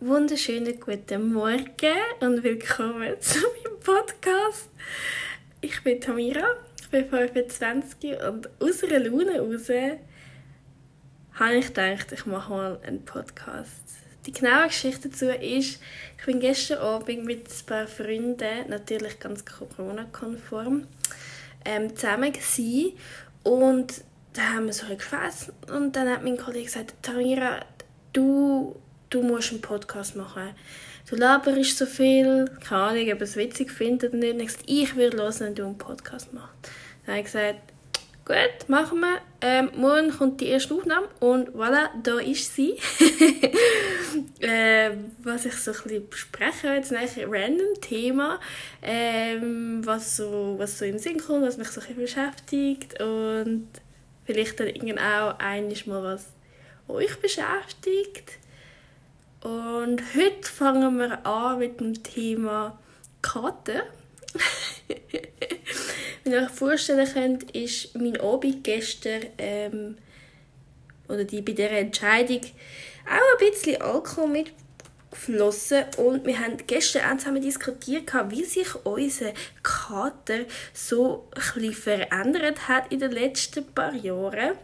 wunderschönen guten Morgen und willkommen zu meinem Podcast. Ich bin Tamira, ich bin 25 und aus einer Laune raus habe ich gedacht, ich mache mal einen Podcast. Die genaue Geschichte dazu ist, ich bin gestern Abend mit ein paar Freunden, natürlich ganz Corona-konform, ähm, zusammen gewesen. und da haben wir so gefasst und dann hat mein Kollege gesagt, Tamira, du, du musst einen Podcast machen. Du laberst so viel, keine Ahnung, ob es witzig findet oder nicht. Ich würde hören, wenn du einen Podcast machst. Dann habe ich gesagt, gut, machen wir. Ähm, morgen kommt die erste Aufnahme und voilà, da ist sie. äh, was ich so ein bisschen bespreche, jetzt ein random Thema, ähm, was, so, was so im Sinn kommt, was mich so ein bisschen beschäftigt und vielleicht dann irgendwann auch einiges mal was euch beschäftigt. Und heute fangen wir an mit dem Thema Karten. Wie ihr euch vorstellen könnt, ist mein Abend gestern ähm, oder die bei der Entscheidung auch ein bisschen Alkohol mitgeflossen und wir haben gestern auch zusammen diskutiert, wie sich unser Kater so ein bisschen verändert hat in den letzten paar Jahren.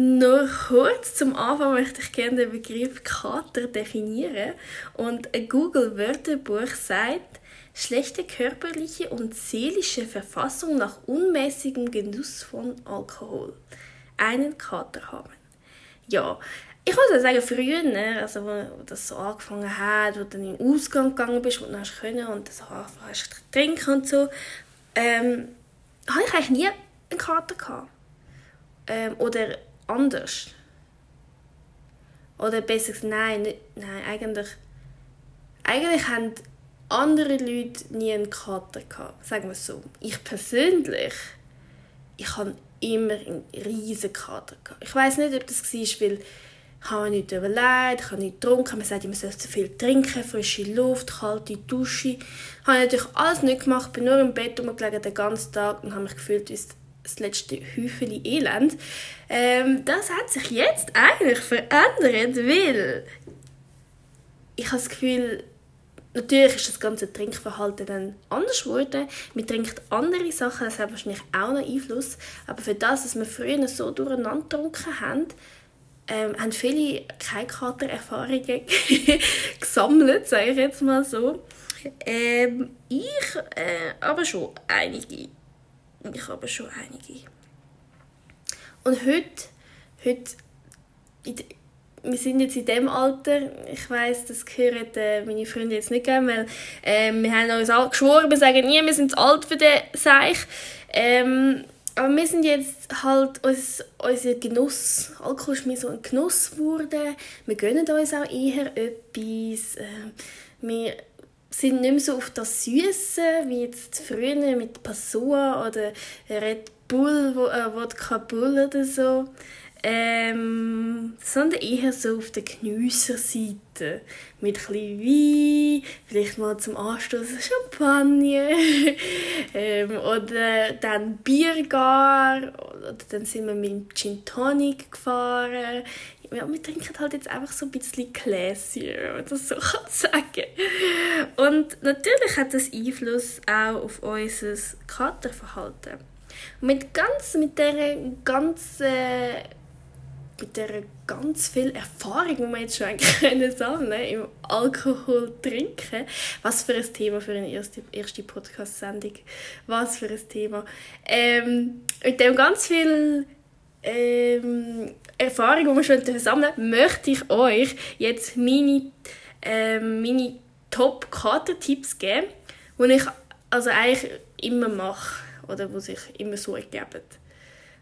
Noch kurz zum Anfang möchte ich gerne den Begriff Kater definieren. Und ein Google-Wörterbuch sagt, schlechte körperliche und seelische Verfassung nach unmäßigem Genuss von Alkohol. Einen Kater haben. Ja, ich muss ja sagen, früher, ne, also wo das so angefangen hat, wo du dann in den Ausgang gegangen bist und dann hast können und so angefangen hast trinken und so, ähm, habe ich eigentlich nie einen Kater gehabt. Ähm, oder anders. Oder besser gesagt, nein, nicht, nein, eigentlich, eigentlich haben andere Leute nie einen Kater gehabt, sagen wir es so. Ich persönlich, ich habe immer einen riesen Kater gehabt. Ich weiß nicht, ob das war, weil ich habe nicht überlegt, ich habe nicht getrunken, man sagt, man soll zu viel trinken, frische Luft, kalte Dusche. Ich habe natürlich alles nicht gemacht, bin nur im Bett rumgelegen den ganzen Tag und habe mich gefühlt wie letzte Häufchen Elend. Ähm, das hat sich jetzt eigentlich verändert, weil ich habe das Gefühl, natürlich ist das ganze Trinkverhalten dann anders geworden. Man trinkt andere Sachen, das hat wahrscheinlich auch noch Einfluss. Aber für das, dass wir früher so durcheinander getrunken haben, ähm, haben viele keine Katererfahrungen gesammelt, sage ich jetzt mal so. Ähm, ich äh, aber schon einige. Ich habe schon einige. Und heute, heute wir sind jetzt in dem Alter, ich weiß, das hören äh, meine Freunde jetzt nicht gerne, weil äh, wir haben uns alle geschworen, wir sagen nie, wir sind zu alt für den Seich. Ähm, aber wir sind jetzt halt, uns, unser Genuss, Alkohol ist mir so ein Genuss geworden. Wir gönnen uns auch eher etwas. Äh, wir sind nicht mehr so auf das Süße wie jetzt früher mit Passoa oder Red Bull, äh, Wodka Bull oder so. Ähm, sondern eher so auf der Geniesserseite. Mit etwas Wein, vielleicht mal zum Anstoßen Champagner. ähm, oder dann Biergar. Oder dann sind wir mit dem Gin Tonic gefahren. Ja, wir trinken halt jetzt einfach so ein bisschen classier, wenn man das so kann sagen Und natürlich hat das Einfluss auch auf unser Katerverhalten. Mit, ganz, mit dieser ganzen mit der ganz viel Erfahrung, die wir jetzt schon können sammeln im Alkohol trinken. Was für ein Thema für eine erste, erste Podcast-Sendung. Was für ein Thema. Ähm, mit dem ganz viel ähm, Erfahrung, die wir schon sammeln, möchte ich euch jetzt meine, ähm, meine Top-Kater-Tipps geben, die ich also eigentlich immer mache oder die sich immer so ergeben.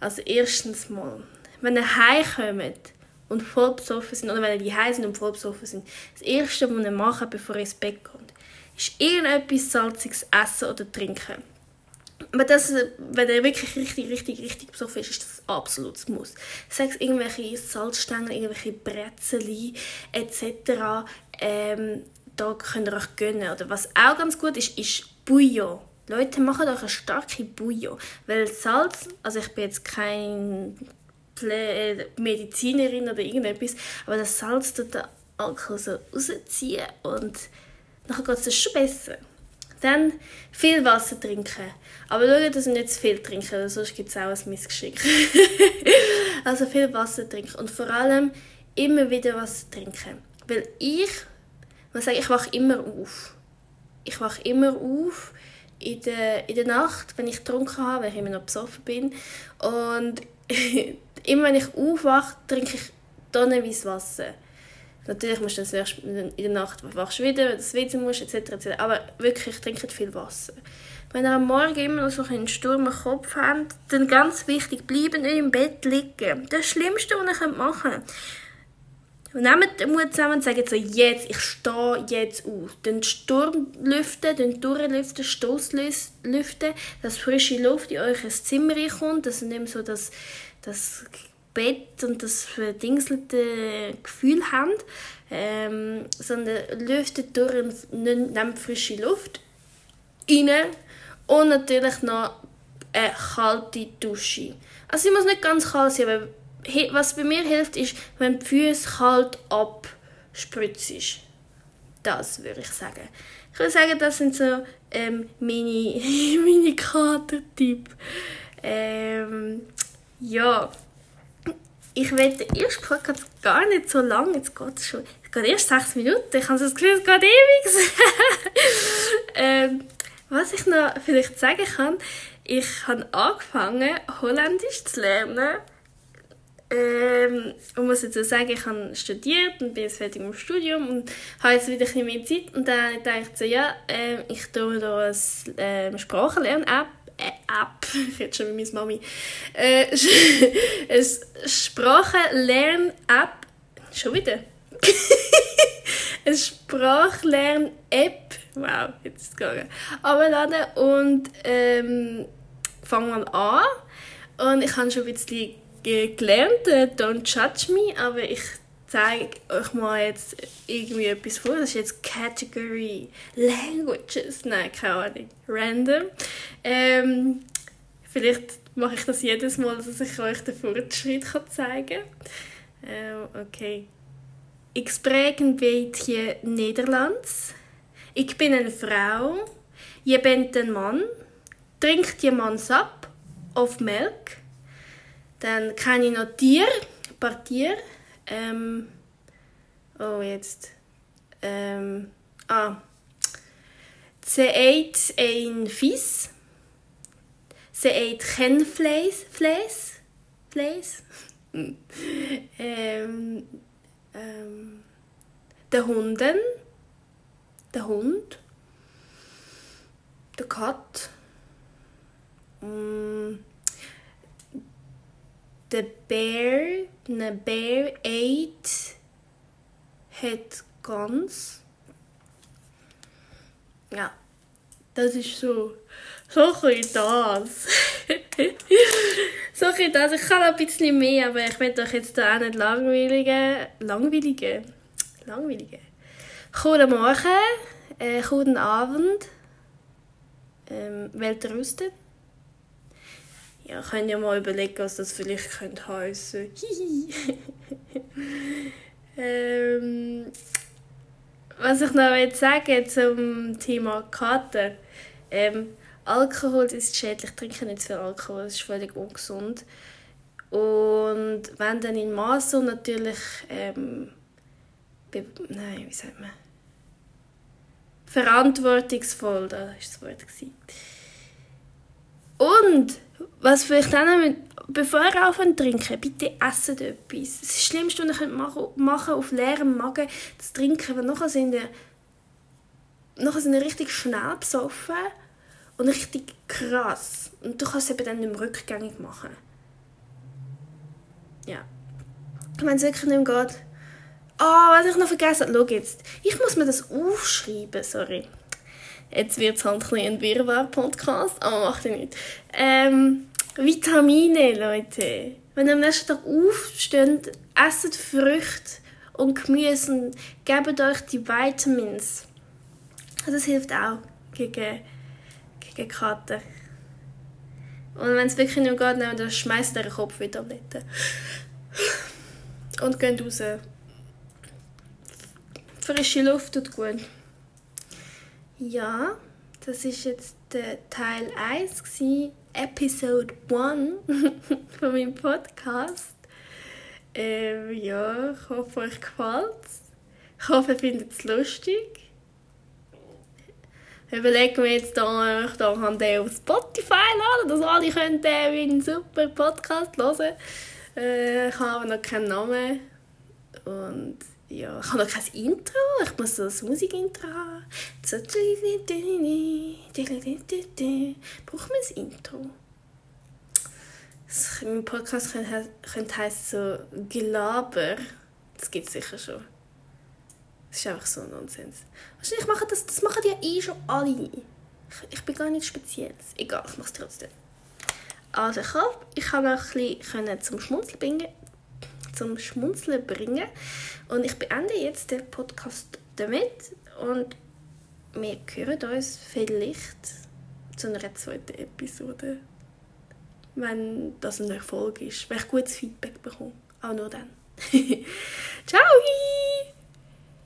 Also erstens mal wenn ihr heimkommt und voll besoffen sind, oder wenn ihr die sind und voll besoffen sind, das Erste, was ihr macht, bevor ihr ins Bett kommt, ist irgendetwas Salziges essen oder trinken. Aber das, wenn er wirklich richtig, richtig, richtig besoffen ist, ist das absolutes Muss. Sei es irgendwelche Salzstängel, irgendwelche Brezeli etc. Ähm, da könnt ihr euch gönnen. Oder was auch ganz gut ist, ist Bouillon. Leute, macht euch eine starke Bouillon. Weil Salz, also ich bin jetzt kein Medizinerin oder irgendetwas, aber das Salz tut Alkohol so rausziehen und dann geht es schon besser. Dann viel Wasser trinken. Aber schauen, dass ihr nicht zu viel trinken, sonst gibt es auch ein Missgeschick. also viel Wasser trinken und vor allem immer wieder Wasser trinken. Weil ich, muss sagen, ich wache immer auf. Ich wache immer auf in der, in der Nacht, wenn ich getrunken habe, weil ich immer noch besoffen bin. Und immer wenn ich aufwache, trinke ich tonnenweise Wasser. Natürlich musst du in der Nacht wachst wieder, wenn du schwitzen musst, etc., etc. Aber wirklich, ich trinke viel Wasser. Wenn ihr am Morgen immer noch so einen Sturm im Kopf habt, dann ganz wichtig, bleiben nicht im Bett liegen. Das Schlimmste, was ihr machen könnt. Und nehmt den Mut zusammen und sagt so, jetzt, ich stehe jetzt auf. Den Sturm lüften, den durchlüften, Stoßlüften, dass frische Luft in euer Zimmer reinkommt, dass nicht so das, das Bett und das verdingselte Gefühl habt, ähm, sondern lüftet durch und nehmt frische Luft rein und natürlich noch eine kalte Dusche. Also sie muss nicht ganz kalt sein, aber was bei mir hilft, ist, wenn die Füße kalt abspritzt. Das würde ich sagen. Ich würde sagen, das sind so ähm, meine, meine Kater-Tipps. Ähm, ja, ich werde den ersten Podcast gar nicht so lange, jetzt geht es schon, es geht erst sechs Minuten, ich habe das Gefühl, es geht ewig. ähm, was ich noch vielleicht sagen kann, ich habe angefangen, Holländisch zu lernen. Ähm, ich muss jetzt sagen, ich habe studiert und bin jetzt fertig mit dem Studium und habe jetzt wieder ein bisschen mehr Zeit. Und dann habe ich gedacht, so, ja, äh, ich tue da eine äh, Sprachenlern-App äh, App, ich rede schon mit meiner Mami, äh, eine Sprachenlern-App, schon wieder, eine Sprachlern-App, wow, jetzt ist es gegangen, abladen und ähm, fangen wir an. Und ich habe schon ein bisschen gelernt, äh, don't judge me, aber ich zeige euch mal jetzt irgendwie etwas vor. Das ist jetzt Category Languages. Nein, keine Ahnung. Random. Ähm, vielleicht mache ich das jedes Mal, dass ich euch den Fortschritt zeigen kann. Ähm, okay. Ich spreche ein bisschen Niederlands. Ich bin eine Frau. Je bent ein Mann. Trinkt jemand Sap auf Milch? Dann kann ich noch Tier, paar Tiere. Ähm, oh, jetzt. Ähm, ah. ze eet een vis, ze eet geen vlees, vlees, vlees. ähm, ehm, de honden. De hond. De kat. Mm. The bear, eine bear ate, hat ganz. Ja, das ist so, so ein das. so ein das. Ich kann ein bisschen mehr, aber ich will euch jetzt da auch nicht langweiligen, langweiligen, langweiligen. Guten Morgen, äh, guten Abend, ähm, Weltrüsten. Ja, könnt ja mal überlegen, was das vielleicht könnte heißen. ähm, was ich noch will sagen zum Thema Kater. Ähm, Alkohol ist schädlich. Trinken nicht zu viel Alkohol, das ist völlig ungesund. Und wenn dann in Maß und natürlich ähm, nein, wie sagt man? Verantwortungsvoll, da war das Wort. Und was vielleicht auch noch, bevor ihr zu trinken, bitte essen etwas. Das Schlimmste, was ihr machen könnt, auf leerem Magen zu trinken, weil nachher sind ihr, nachher sind ihr richtig schnell besoffen und richtig krass. Und du kannst es eben dann nicht mehr rückgängig machen. Ja. Wenn es wirklich nicht mehr geht. Ah, oh, was ich noch vergessen habe. Schau jetzt. Ich muss mir das aufschreiben, sorry. Jetzt wird es halt ein, ein Wirrwarr-Podcast, aber macht ja nicht. Ähm, Vitamine, Leute. Wenn ihr am nächsten Tag aufsteht, esst Früchte und Gemüse und gebt euch die Vitamins. Das hilft auch gegen, gegen Kater. Und wenn es wirklich nicht geht, dann schmeißt ihr den Kopf wieder Tabletten. Und geht raus. Frische Luft tut gut. Ja, das ist jetzt der Teil 1 gewesen, Episode 1 von meinem Podcast. Ähm, ja, ich hoffe, euch gefällt es. Ich hoffe, ihr findet es lustig. Überlegen wir jetzt, da ich da kann den auf Spotify laden, dass alle können meinen super Podcast hören. Äh, ich habe noch keinen Namen. Und ja, ich habe noch kein Intro. Ich muss so ein Musikintro haben. Braucht man ein Intro? Mein Podcast könnte, könnte heißen so Gelaber. Das gibt es sicher schon. Das ist einfach so Nonsens. Wahrscheinlich machen das, das machen ja eh schon alle. Ich, ich bin gar nicht speziell. Egal, ich mache es trotzdem. Also ich habe, ich habe noch ein bisschen zum Schmunzeln bringen, zum Schmunzeln bringen. Und ich beende jetzt den Podcast damit. Und wir hören uns vielleicht zu einer zweiten Episode. Wenn das ein Erfolg ist. Wenn ich gutes Feedback bekomme. Auch nur dann. Ciao!